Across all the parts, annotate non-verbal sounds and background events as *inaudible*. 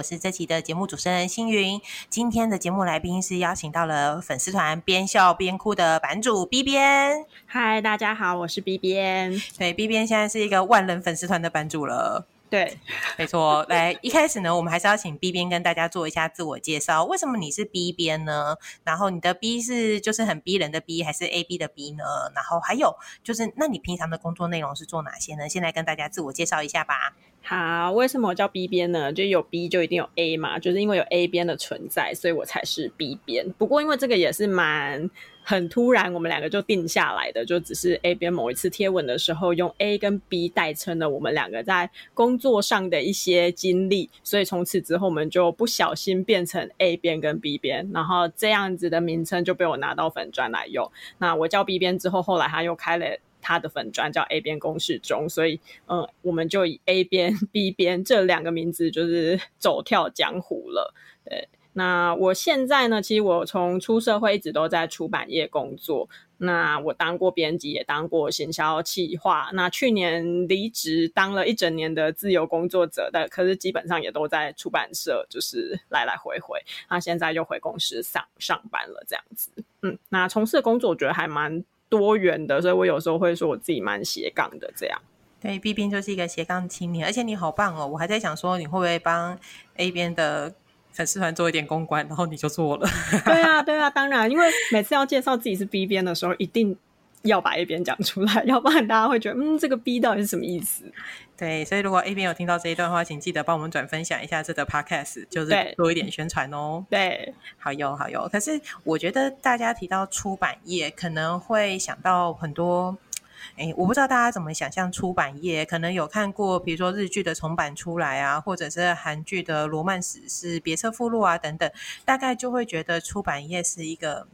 我是这期的节目主持人星云。今天的节目来宾是邀请到了粉丝团边笑边哭的版主 B 边。嗨，大家好，我是 B 边。对，B 边现在是一个万人粉丝团的版主了。对，没错。来，一开始呢，我们还是要请 B 边跟大家做一下自我介绍。为什么你是 B 边呢？然后你的 B 是就是很逼人的 B，还是 A B 的 B 呢？然后还有就是，那你平常的工作内容是做哪些呢？先来跟大家自我介绍一下吧。好，为什么我叫 B 边呢？就有 B 就一定有 A 嘛，就是因为有 A 边的存在，所以我才是 B 边。不过因为这个也是蛮很突然，我们两个就定下来的，就只是 A 边某一次贴文的时候用 A 跟 B 代称了我们两个在工作上的一些经历，所以从此之后我们就不小心变成 A 边跟 B 边，然后这样子的名称就被我拿到粉砖来用。那我叫 B 边之后，后来他又开了。他的粉砖叫 A 边公式中，所以嗯，我们就以 A 边、*laughs* B 边这两个名字就是走跳江湖了。对，那我现在呢，其实我从出社会一直都在出版业工作。那我当过编辑，也当过行销企划。那去年离职，当了一整年的自由工作者，但可是基本上也都在出版社，就是来来回回。那现在又回公司上上班了，这样子。嗯，那从事的工作我觉得还蛮。多元的，所以我有时候会说我自己蛮斜杠的这样。对，B 边就是一个斜杠青年，而且你好棒哦！我还在想说你会不会帮 A 边的粉丝团做一点公关，然后你就做了。对啊，对啊，当然，因为每次要介绍自己是 B 边的时候，一定。要把 A 边讲出来，*laughs* 要不然大家会觉得，嗯，这个 B 到底是什么意思？对，所以如果 A 边有听到这一段话，请记得帮我们转分享一下这个 Podcast，就是多一点宣传哦。*laughs* 对，好有好有。可是我觉得大家提到出版业，可能会想到很多，哎，我不知道大家怎么想象出版业，可能有看过，比如说日剧的重版出来啊，或者是韩剧的罗曼史是别册附录啊等等，大概就会觉得出版业是一个。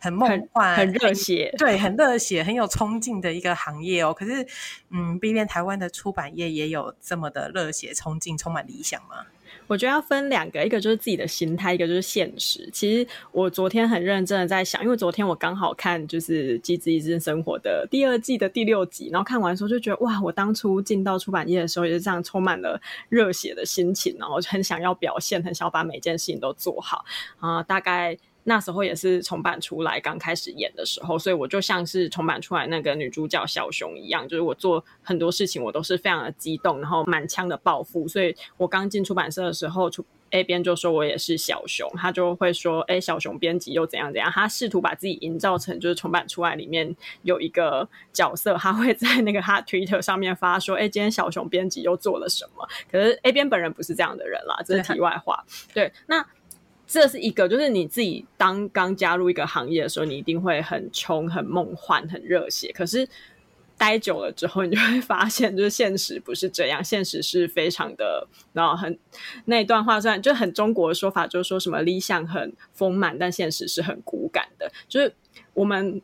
很梦幻，很热血，对，很热血，很有冲劲的一个行业哦。可是，嗯，毕竟台湾的出版业也有这么的热血、冲劲、充满理想吗？我觉得要分两个，一个就是自己的心态，一个就是现实。其实我昨天很认真的在想，因为昨天我刚好看就是《机智医生生活》的第二季的第六集，然后看完的时候就觉得，哇，我当初进到出版业的时候也是这样，充满了热血的心情，然后很想要表现，很想要把每件事情都做好啊，大概。那时候也是重版出来刚开始演的时候，所以我就像是重版出来那个女主角小熊一样，就是我做很多事情我都是非常的激动，然后满腔的抱负。所以我刚进出版社的时候，出 A 编就说我也是小熊，他就会说：“哎，小熊编辑又怎样怎样。”他试图把自己营造成就是重版出来里面有一个角色，他会在那个他 Twitter 上面发说：“哎，今天小熊编辑又做了什么？”可是 A 编本人不是这样的人啦，这是题外话。对，那。这是一个，就是你自己当刚加入一个行业的时候，你一定会很冲、很梦幻、很热血。可是待久了之后，你就会发现，就是现实不是这样，现实是非常的，然后很那一段话虽然就很中国的说法，就是说什么理想很丰满，但现实是很骨感的，就是我们。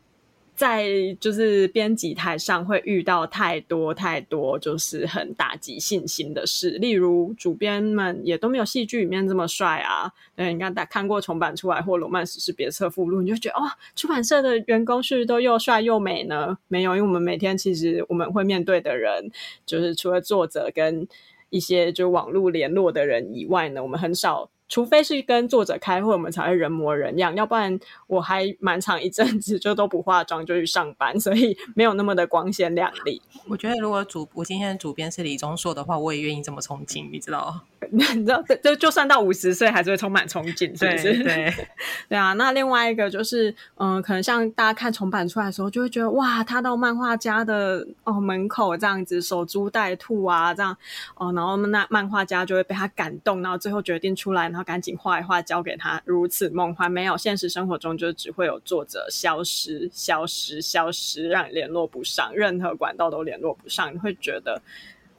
在就是编辑台上会遇到太多太多，就是很打击信心的事。例如主编们也都没有戏剧里面这么帅啊。对，你看，大看过重版出来或罗曼史是别册附录，你就觉得哇，出版社的员工是不是都又帅又美呢？没有，因为我们每天其实我们会面对的人，就是除了作者跟一些就网络联络的人以外呢，我们很少。除非是跟作者开会，我们才会人模人样，要不然我还蛮长一阵子就都不化妆就去上班，所以没有那么的光鲜亮丽。我觉得如果主我今天的主编是李钟硕的话，我也愿意这么憧憬，你知道 *laughs* 你知道，就就算到五十岁，还是会充满憧憬，是不是？对 *laughs* 对啊。那另外一个就是，嗯，可能像大家看重版出来的时候，就会觉得哇，他到漫画家的哦门口这样子守株待兔啊，这样哦，然后那漫画家就会被他感动，然后最后决定出来。然后赶紧画一画，交给他。如此梦幻，没有现实生活中就只会有作者消失、消失、消失，让你联络不上，任何管道都联络不上。你会觉得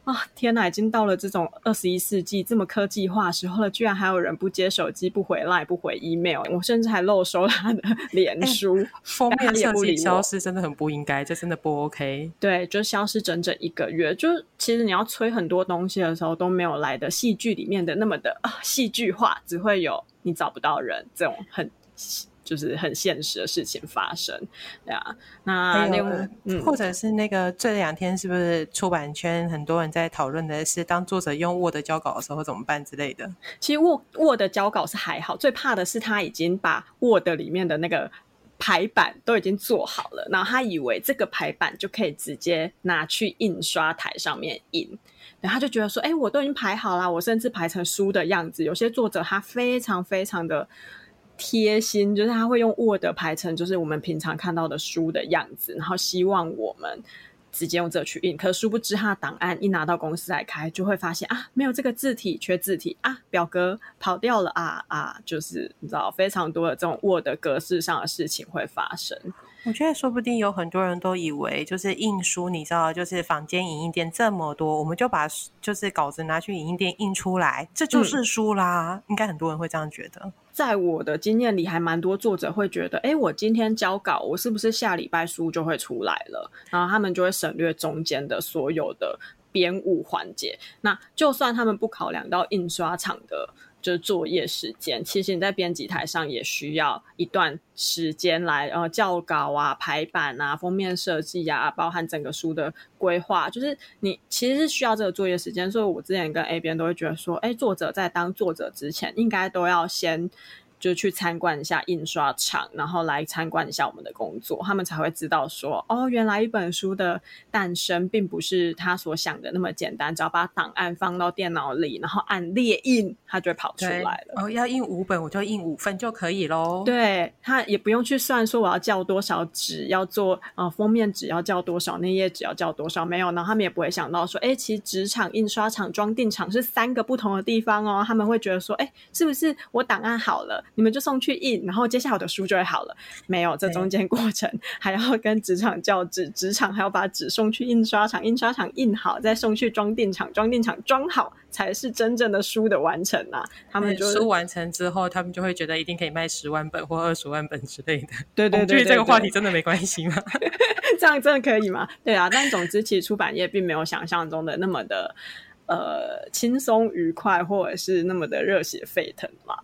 啊，天哪！已经到了这种二十一世纪这么科技化时候了，居然还有人不接手机、不回来、不回 email。我甚至还漏收他的 *laughs* 脸书封面设计消失，真的很不应该，这真的不 OK。对，就消失整整一个月。就其实你要催很多东西的时候都没有来的戏剧里面的那么的戏剧化，只会有你找不到人这种很就是很现实的事情发生，对啊。那另外，或者是那个这两天是不是出版圈很多人在讨论的是，当作者用 Word 交稿的时候怎么办之类的？其实 Word Word 交稿是还好，最怕的是他已经把 Word 里面的那个排版都已经做好了，然后他以为这个排版就可以直接拿去印刷台上面印。然后他就觉得说：“哎，我都已经排好了，我甚至排成书的样子。有些作者他非常非常的贴心，就是他会用 Word 排成就是我们平常看到的书的样子，然后希望我们直接用这去印。可殊不知，他的档案一拿到公司来开，就会发现啊，没有这个字体，缺字体啊，表格跑掉了啊啊，就是你知道，非常多的这种 Word 格式上的事情会发生。”我觉得说不定有很多人都以为，就是印书，你知道，就是坊间影印店这么多，我们就把就是稿子拿去影印店印出来，这就是书啦。应该很多人会这样觉得。在我的经验里，还蛮多作者会觉得，哎，我今天交稿，我是不是下礼拜书就会出来了？然后他们就会省略中间的所有的编务环节。那就算他们不考量到印刷厂的。就是作业时间，其实你在编辑台上也需要一段时间来呃校稿啊、排版啊、封面设计啊，包含整个书的规划，就是你其实是需要这个作业时间。所以我之前跟 A 编都会觉得说，哎，作者在当作者之前，应该都要先。就去参观一下印刷厂，然后来参观一下我们的工作，他们才会知道说，哦，原来一本书的诞生并不是他所想的那么简单，只要把档案放到电脑里，然后按列印，它就会跑出来了。哦，要印五本，我就印五份就可以喽。对，他也不用去算说我要叫多少纸，要做呃封面纸要叫多少，那页纸要叫多少，没有，然后他们也不会想到说，哎，其实纸厂、印刷厂、装订厂是三个不同的地方哦。他们会觉得说，哎，是不是我档案好了？你们就送去印，然后接下来我的书就会好了。没有，这中间过程还要跟纸厂交纸，纸厂还要把纸送去印刷厂，印刷厂印好，再送去装订厂，装订厂装好，才是真正的书的完成啊！他们书完成之后，他们就会觉得一定可以卖十万本或二十万本之类的。对对对，这个话题真的没关系吗？*laughs* 这样真的可以吗？对啊，但总之，其实出版业并没有想象中的那么的呃轻松愉快，或者是那么的热血沸腾嘛。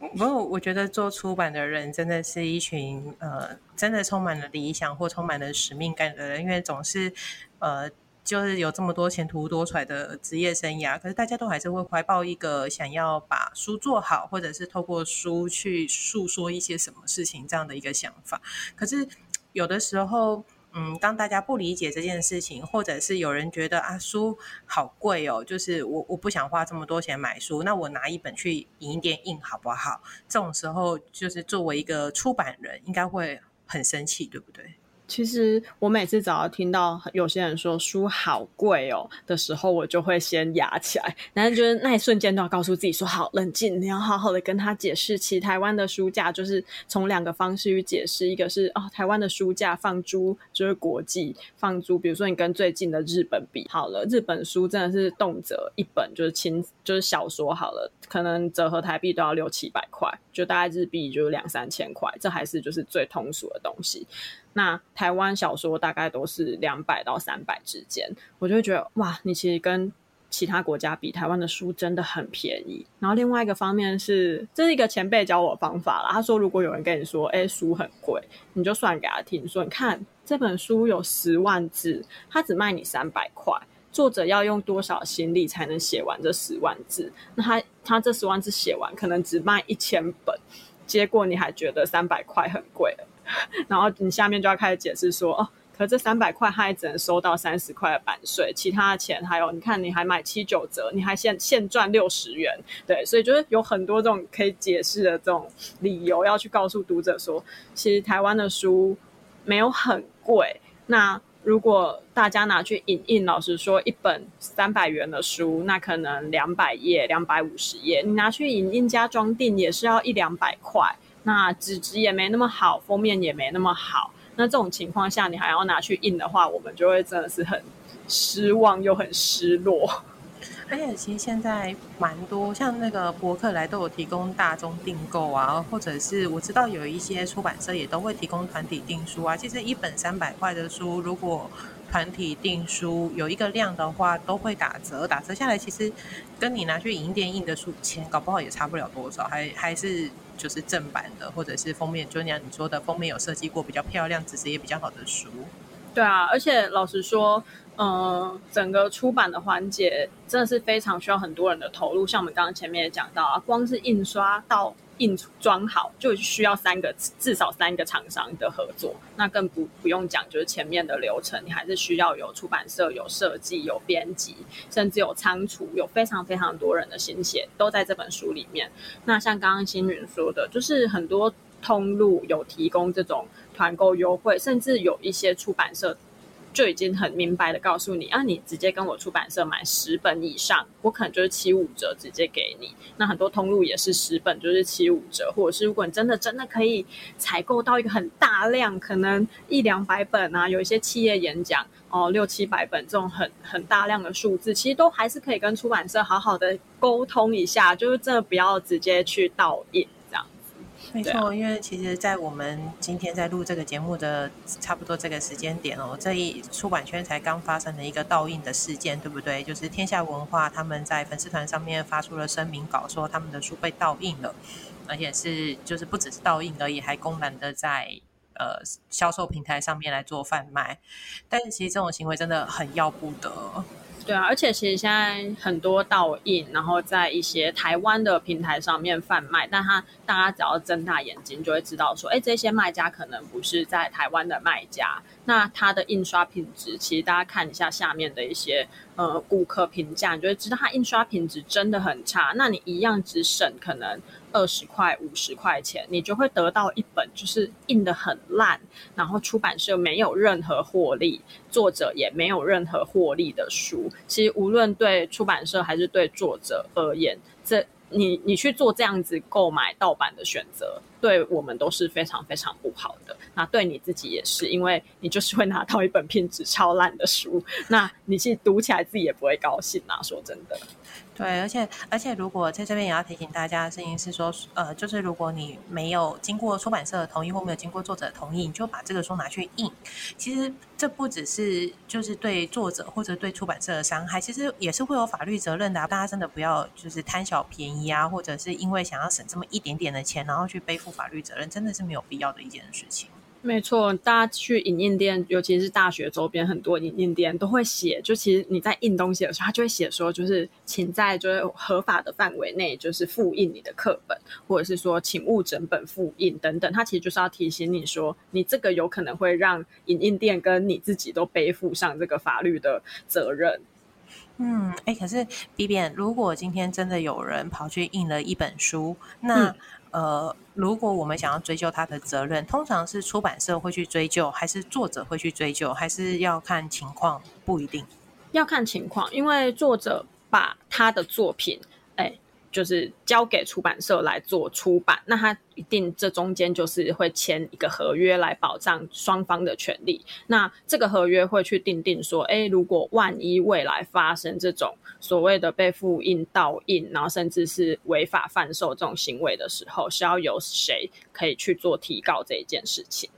不过，我觉得做出版的人真的是一群呃，真的充满了理想或充满了使命感的人，因为总是呃，就是有这么多前途多舛的职业生涯，可是大家都还是会怀抱一个想要把书做好，或者是透过书去诉说一些什么事情这样的一个想法。可是有的时候。嗯，当大家不理解这件事情，或者是有人觉得啊书好贵哦，就是我我不想花这么多钱买书，那我拿一本去影印店印好不好？这种时候，就是作为一个出版人，应该会很生气，对不对？其实我每次只要听到有些人说书好贵哦的时候，我就会先压起来。但是就是那一瞬间都要告诉自己说：好，冷静，你要好好的跟他解释。其实台湾的书价就是从两个方式去解释，一个是哦，台湾的书价放租就是国际放租，比如说你跟最近的日本比，好了，日本书真的是动辄一本就是轻就是小说好了，可能折合台币都要六七百块，就大概日币就是两三千块，这还是就是最通俗的东西。那台湾小说大概都是两百到三百之间，我就会觉得哇，你其实跟其他国家比，台湾的书真的很便宜。然后另外一个方面是，这是一个前辈教我的方法了。他说，如果有人跟你说，哎，书很贵，你就算给他听，说你看这本书有十万字，他只卖你三百块，作者要用多少心力才能写完这十万字？那他他这十万字写完，可能只卖一千本，结果你还觉得三百块很贵了。然后你下面就要开始解释说，哦，可这三百块他也只能收到三十块的版税，其他的钱还有，你看你还买七九折，你还现现赚六十元，对，所以就是有很多这种可以解释的这种理由要去告诉读者说，其实台湾的书没有很贵。那如果大家拿去影印，老实说，一本三百元的书，那可能两百页、两百五十页，你拿去影印加装订也是要一两百块。那纸质也没那么好，封面也没那么好。那这种情况下，你还要拿去印的话，我们就会真的是很失望又很失落。而且其实现在蛮多，像那个博客来都有提供大宗订购啊，或者是我知道有一些出版社也都会提供团体订书啊。其实一本三百块的书，如果团体订书有一个量的话，都会打折，打折下来其实跟你拿去银店印的书钱，搞不好也差不了多少，还还是。就是正版的，或者是封面，就像你说的，封面有设计过比较漂亮、纸质也比较好的书。对啊，而且老实说，嗯，整个出版的环节真的是非常需要很多人的投入。像我们刚刚前面也讲到啊，光是印刷到印装好，就需要三个至少三个厂商的合作。那更不不用讲，就是前面的流程，你还是需要有出版社、有设计、有编辑，甚至有仓储，有非常非常多人的心血都在这本书里面。那像刚刚星云说的，就是很多通路有提供这种。团购优惠，甚至有一些出版社就已经很明白的告诉你啊，你直接跟我出版社买十本以上，我可能就是七五折直接给你。那很多通路也是十本就是七五折，或者是如果你真的真的可以采购到一个很大量，可能一两百本啊，有一些企业演讲哦，六七百本这种很很大量的数字，其实都还是可以跟出版社好好的沟通一下，就是真的不要直接去倒印。没错，因为其实，在我们今天在录这个节目的差不多这个时间点哦，这一出版圈才刚发生了一个倒印的事件，对不对？就是天下文化他们在粉丝团上面发出了声明稿，说他们的书被倒印了，而且是就是不只是倒印而已，还公然的在呃销售平台上面来做贩卖。但是其实这种行为真的很要不得。对啊，而且其实现在很多倒印，然后在一些台湾的平台上面贩卖，但他大家只要睁大眼睛就会知道说，哎，这些卖家可能不是在台湾的卖家。那它的印刷品质，其实大家看一下下面的一些呃顾客评价，你就会知道它印刷品质真的很差。那你一样只省可能。二十块、五十块钱，你就会得到一本就是印的很烂，然后出版社没有任何获利，作者也没有任何获利的书。其实无论对出版社还是对作者而言，这你你去做这样子购买盗版的选择，对我们都是非常非常不好的。那对你自己也是，因为你就是会拿到一本品质超烂的书，那你去读起来自己也不会高兴啊。说真的。对，而且而且，如果在这边也要提醒大家的事情是说，呃，就是如果你没有经过出版社的同意或没有经过作者的同意，你就把这个书拿去印。其实这不只是就是对作者或者对出版社的伤害，其实也是会有法律责任的。大家真的不要就是贪小便宜啊，或者是因为想要省这么一点点的钱，然后去背负法律责任，真的是没有必要的一件事情。没错，大家去影印店，尤其是大学周边很多影印店都会写，就其实你在印东西的时候，他就会写说，就是请在就是合法的范围内，就是复印你的课本，或者是说请勿整本复印等等。他其实就是要提醒你说，你这个有可能会让影印店跟你自己都背负上这个法律的责任。嗯，哎，可是 B B，如果今天真的有人跑去印了一本书，那。呃，如果我们想要追究他的责任，通常是出版社会去追究，还是作者会去追究，还是要看情况，不一定。要看情况，因为作者把他的作品，就是交给出版社来做出版，那他一定这中间就是会签一个合约来保障双方的权利。那这个合约会去定定说，哎，如果万一未来发生这种所谓的被复印、盗印，然后甚至是违法贩售这种行为的时候，是要由谁可以去做提告这一件事情？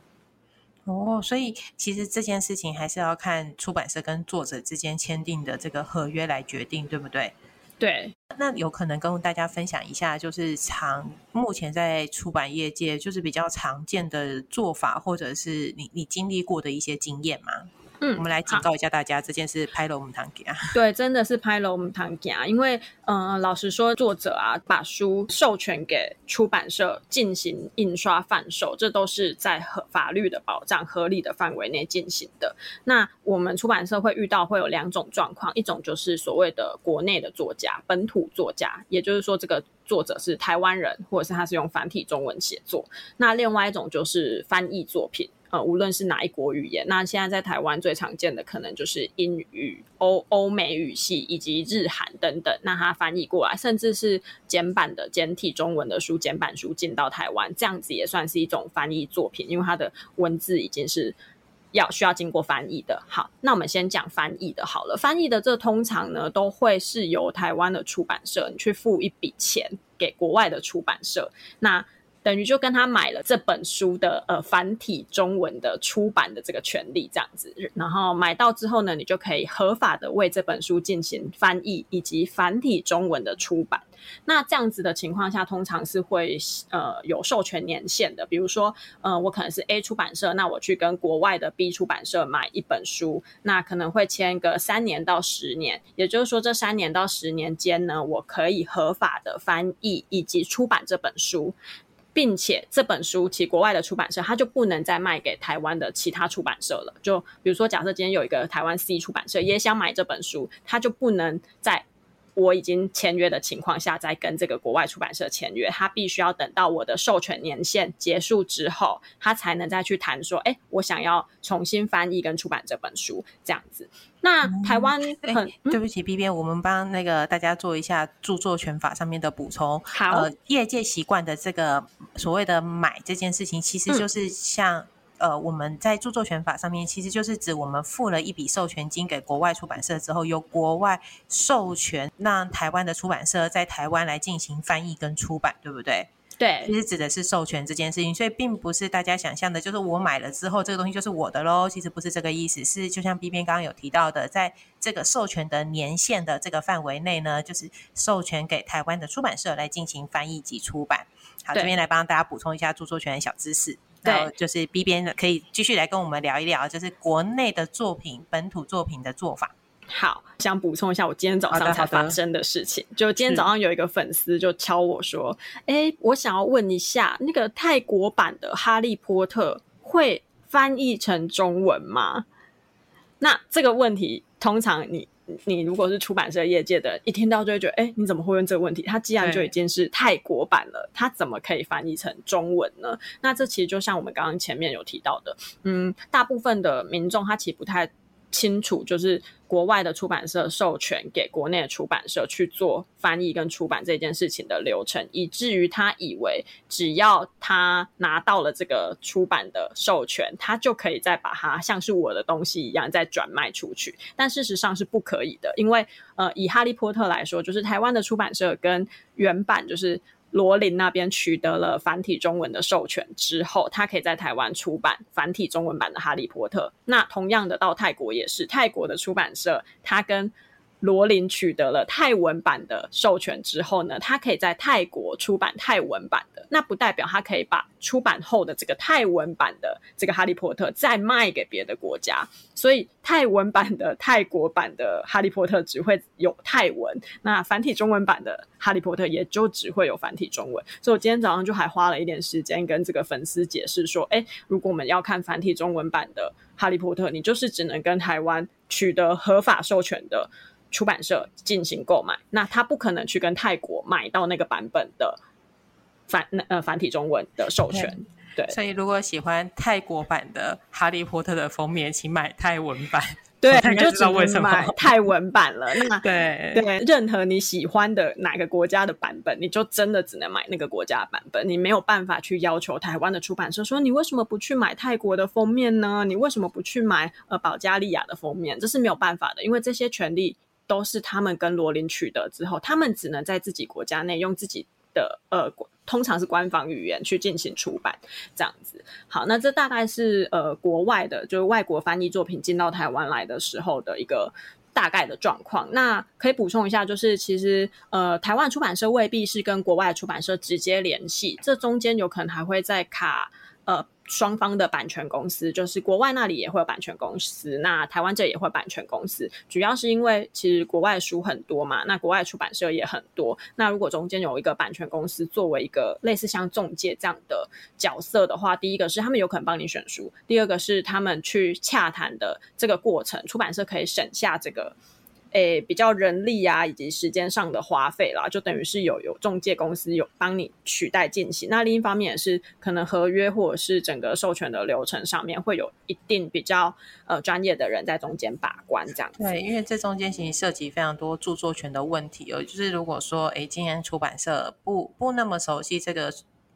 哦，所以其实这件事情还是要看出版社跟作者之间签订的这个合约来决定，对不对？对，那有可能跟大家分享一下，就是常目前在出版业界就是比较常见的做法，或者是你你经历过的一些经验吗？嗯，我们来警告一下大家，这件事拍了我们堂给啊。*laughs* 对，真的是拍了我们堂给啊。因为，嗯，老实说，作者啊，把书授权给出版社进行印刷贩售，这都是在合法律的保障、合理的范围内进行的。那我们出版社会遇到会有两种状况，一种就是所谓的国内的作家、本土作家，也就是说，这个作者是台湾人，或者是他是用繁体中文写作。那另外一种就是翻译作品。呃，无论是哪一国语言，那现在在台湾最常见的可能就是英语、欧欧美语系以及日韩等等。那它翻译过来，甚至是简版的简体中文的书、简版书进到台湾，这样子也算是一种翻译作品，因为它的文字已经是要需要经过翻译的。好，那我们先讲翻译的好了。翻译的这通常呢，都会是由台湾的出版社你去付一笔钱给国外的出版社，那。等于就跟他买了这本书的呃繁体中文的出版的这个权利，这样子。然后买到之后呢，你就可以合法的为这本书进行翻译以及繁体中文的出版。那这样子的情况下，通常是会呃有授权年限的。比如说，呃，我可能是 A 出版社，那我去跟国外的 B 出版社买一本书，那可能会签个三年到十年。也就是说，这三年到十年间呢，我可以合法的翻译以及出版这本书。并且这本书，其国外的出版社，它就不能再卖给台湾的其他出版社了。就比如说，假设今天有一个台湾 C 出版社也想买这本书，它就不能再我已经签约的情况下再跟这个国外出版社签约，他必须要等到我的授权年限结束之后，他才能再去谈说，哎，我想要重新翻译跟出版这本书，这样子。那台湾很对不起，B B，我们帮那个大家做一下著作权法上面的补充。好，呃，业界习惯的这个所谓的买这件事情，其实就是像呃，我们在著作权法上面，其实就是指我们付了一笔授权金给国外出版社之后，由国外授权让台湾的出版社在台湾来进行翻译跟出版，对不对？对，其实指的是授权这件事情，所以并不是大家想象的，就是我买了之后这个东西就是我的喽。其实不是这个意思，是就像 B 边刚刚有提到的，在这个授权的年限的这个范围内呢，就是授权给台湾的出版社来进行翻译及出版。好，这边来帮大家补充一下著作权的小知识。对，就是 B 边可以继续来跟我们聊一聊，就是国内的作品、本土作品的做法。好，想补充一下我今天早上才发生的事情。就今天早上有一个粉丝就敲我说：“哎，我想要问一下，那个泰国版的《哈利波特》会翻译成中文吗？”那这个问题，通常你你如果是出版社业界的，一听到就会觉得：“哎，你怎么会问这个问题？它既然就已经是泰国版了，它怎么可以翻译成中文呢？”那这其实就像我们刚刚前面有提到的，嗯，大部分的民众他其实不太。清楚，就是国外的出版社授权给国内的出版社去做翻译跟出版这件事情的流程，以至于他以为只要他拿到了这个出版的授权，他就可以再把它像是我的东西一样再转卖出去。但事实上是不可以的，因为呃，以《哈利波特》来说，就是台湾的出版社跟原版就是。罗琳那边取得了繁体中文的授权之后，他可以在台湾出版繁体中文版的《哈利波特》。那同样的，到泰国也是，泰国的出版社他跟。罗琳取得了泰文版的授权之后呢，他可以在泰国出版泰文版的，那不代表他可以把出版后的这个泰文版的这个《哈利波特》再卖给别的国家。所以泰文版的泰国版的《哈利波特》只会有泰文，那繁体中文版的《哈利波特》也就只会有繁体中文。所以我今天早上就还花了一点时间跟这个粉丝解释说，哎，如果我们要看繁体中文版的《哈利波特》，你就是只能跟台湾取得合法授权的。出版社进行购买，那他不可能去跟泰国买到那个版本的繁呃繁体中文的授权。对，所以如果喜欢泰国版的《哈利波特》的封面，请买泰文版。*laughs* 对，你就只能买 *laughs* 泰文版了。那对对，任何你喜欢的哪个国家的版本，你就真的只能买那个国家版本。你没有办法去要求台湾的出版社说，你为什么不去买泰国的封面呢？你为什么不去买呃保加利亚的封面？这是没有办法的，因为这些权利。都是他们跟罗琳取得之后，他们只能在自己国家内用自己的呃，通常是官方语言去进行出版，这样子。好，那这大概是呃国外的，就是外国翻译作品进到台湾来的时候的一个大概的状况。那可以补充一下，就是其实呃台湾出版社未必是跟国外出版社直接联系，这中间有可能还会在卡呃。双方的版权公司，就是国外那里也会有版权公司，那台湾这也会版权公司。主要是因为其实国外书很多嘛，那国外出版社也很多。那如果中间有一个版权公司作为一个类似像中介这样的角色的话，第一个是他们有可能帮你选书，第二个是他们去洽谈的这个过程，出版社可以省下这个。诶，比较人力啊，以及时间上的花费啦，就等于是有有中介公司有帮你取代进行。那另一方面也是可能合约或者是整个授权的流程上面会有一定比较呃专业的人在中间把关这样。对，因为这中间其实涉及非常多著作权的问题。有就是如果说诶，今天出版社不不那么熟悉这个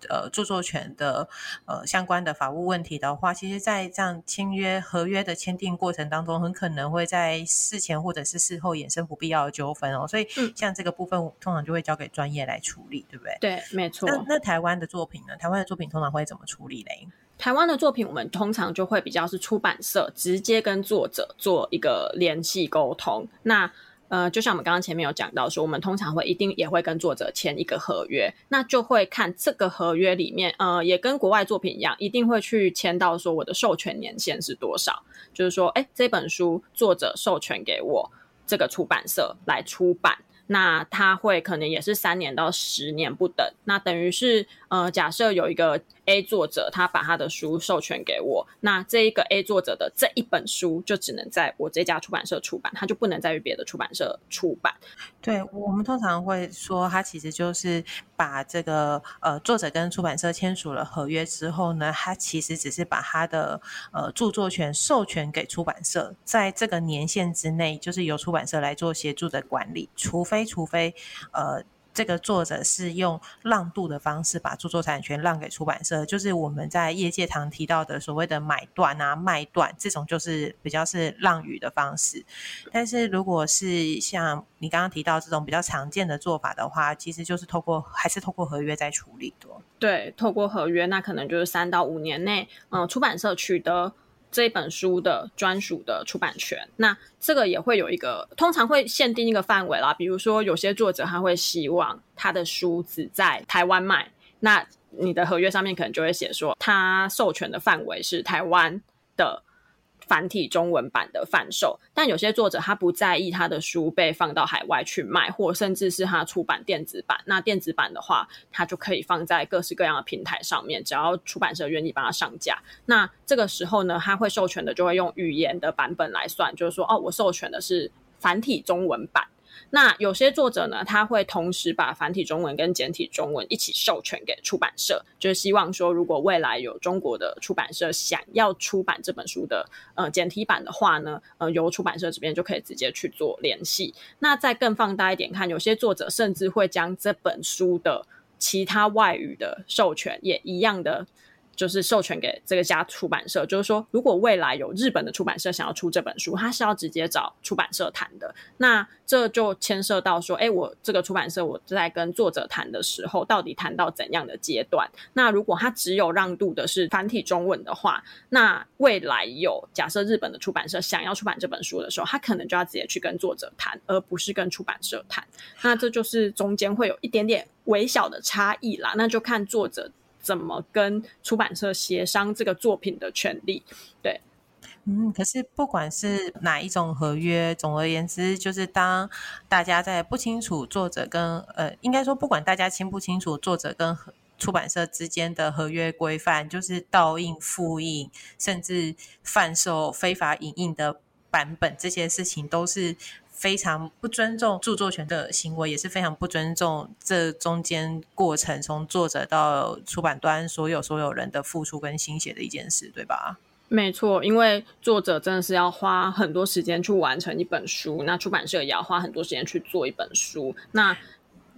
呃著作权的呃相关的法务问题的话，其实，在这样签约合约的签订过程当中，很可能会在事前或者是事后衍生不必要的纠纷哦。所以，像这个部分，通常就会交给专业来处理，对不对？对，没错。那那台湾的作品呢？台湾的作品通常会怎么处理嘞？台湾的作品，我们通常就会比较是出版社直接跟作者做一个联系沟通。那呃，就像我们刚刚前面有讲到说，我们通常会一定也会跟作者签一个合约，那就会看这个合约里面，呃，也跟国外作品一样，一定会去签到说我的授权年限是多少，就是说，哎，这本书作者授权给我这个出版社来出版。那他会可能也是三年到十年不等，那等于是呃，假设有一个 A 作者，他把他的书授权给我，那这一个 A 作者的这一本书就只能在我这家出版社出版，他就不能再与别的出版社出版。对我们通常会说，他其实就是把这个呃作者跟出版社签署了合约之后呢，他其实只是把他的呃著作权授权给出版社，在这个年限之内，就是由出版社来做协助的管理，除非除非呃。这个作者是用让渡的方式把著作产权让给出版社，就是我们在业界常提到的所谓的买断啊、卖断，这种就是比较是让与的方式。但是如果是像你刚刚提到这种比较常见的做法的话，其实就是透过还是透过合约在处理的。对，透过合约，那可能就是三到五年内，嗯，出版社取得。这一本书的专属的出版权，那这个也会有一个，通常会限定一个范围啦。比如说，有些作者他会希望他的书只在台湾卖，那你的合约上面可能就会写说，他授权的范围是台湾的。繁体中文版的贩售，但有些作者他不在意他的书被放到海外去卖，或甚至是他出版电子版。那电子版的话，他就可以放在各式各样的平台上面，只要出版社愿意帮他上架。那这个时候呢，他会授权的就会用语言的版本来算，就是说，哦，我授权的是繁体中文版。那有些作者呢，他会同时把繁体中文跟简体中文一起授权给出版社，就是希望说，如果未来有中国的出版社想要出版这本书的呃简体版的话呢，呃，由出版社这边就可以直接去做联系。那再更放大一点看，有些作者甚至会将这本书的其他外语的授权也一样的。就是授权给这个家出版社，就是说，如果未来有日本的出版社想要出这本书，他是要直接找出版社谈的。那这就牵涉到说，哎，我这个出版社我在跟作者谈的时候，到底谈到怎样的阶段？那如果他只有让渡的是繁体中文的话，那未来有假设日本的出版社想要出版这本书的时候，他可能就要直接去跟作者谈，而不是跟出版社谈。那这就是中间会有一点点微小的差异啦。那就看作者。怎么跟出版社协商这个作品的权利？对，嗯，可是不管是哪一种合约，总而言之，就是当大家在不清楚作者跟呃，应该说不管大家清不清楚作者跟出版社之间的合约规范，就是盗印、复印，甚至贩售非法影印的版本，这些事情都是。非常不尊重著作权的行为，也是非常不尊重这中间过程从作者到出版端所有所有人的付出跟心血的一件事，对吧？没错，因为作者真的是要花很多时间去完成一本书，那出版社也要花很多时间去做一本书。那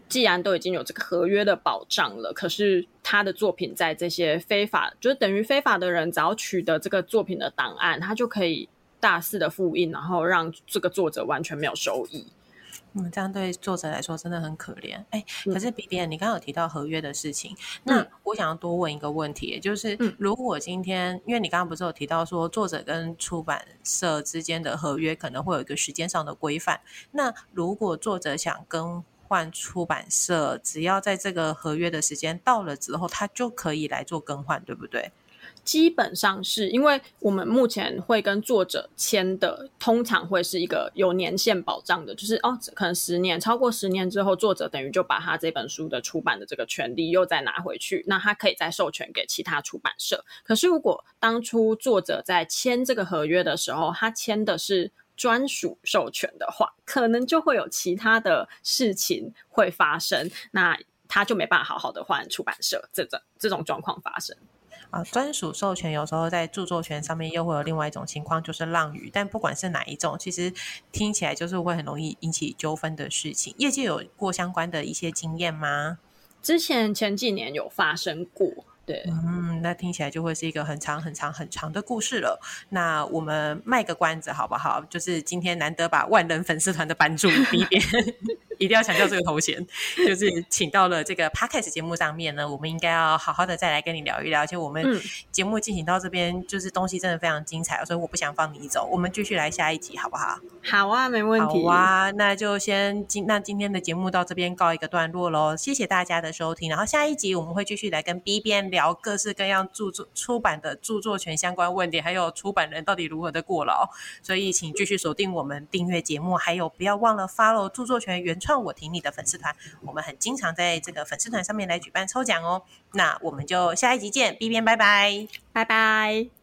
既然都已经有这个合约的保障了，可是他的作品在这些非法，就是等于非法的人只要取得这个作品的档案，他就可以。大肆的复印，然后让这个作者完全没有收益。嗯，这样对作者来说真的很可怜。哎，可是 B B，你刚刚有提到合约的事情，那我想要多问一个问题，就是如果今天，因为你刚刚不是有提到说作者跟出版社之间的合约可能会有一个时间上的规范，那如果作者想更换出版社，只要在这个合约的时间到了之后，他就可以来做更换，对不对？基本上是因为我们目前会跟作者签的，通常会是一个有年限保障的，就是哦，可能十年，超过十年之后，作者等于就把他这本书的出版的这个权利又再拿回去，那他可以再授权给其他出版社。可是如果当初作者在签这个合约的时候，他签的是专属授权的话，可能就会有其他的事情会发生，那他就没办法好好的换出版社，这种这种状况发生。啊，专属授权有时候在著作权上面又会有另外一种情况，就是浪语。但不管是哪一种，其实听起来就是会很容易引起纠纷的事情。业界有过相关的一些经验吗？之前前几年有发生过。对，嗯，那听起来就会是一个很长、很长、很长的故事了。那我们卖个关子好不好？就是今天难得把万人粉丝团的版主 *laughs* 逼 *laughs* 边，一定要强调这个头衔，*laughs* 就是请到了这个 Podcast 节目上面呢，我们应该要好好的再来跟你聊一聊。而且我们节目进行到这边，就是东西真的非常精彩，所以我不想放你走。我们继续来下一集好不好？好啊，没问题。好啊，那就先今那今天的节目到这边告一个段落喽。谢谢大家的收听，然后下一集我们会继续来跟 B 边聊。聊各式各样著作出版的著作权相关问题，还有出版人到底如何的过劳，所以请继续锁定我们订阅节目，还有不要忘了 follow 著作权原创我挺你的粉丝团，我们很经常在这个粉丝团上面来举办抽奖哦。那我们就下一集见，B 边拜拜，拜拜。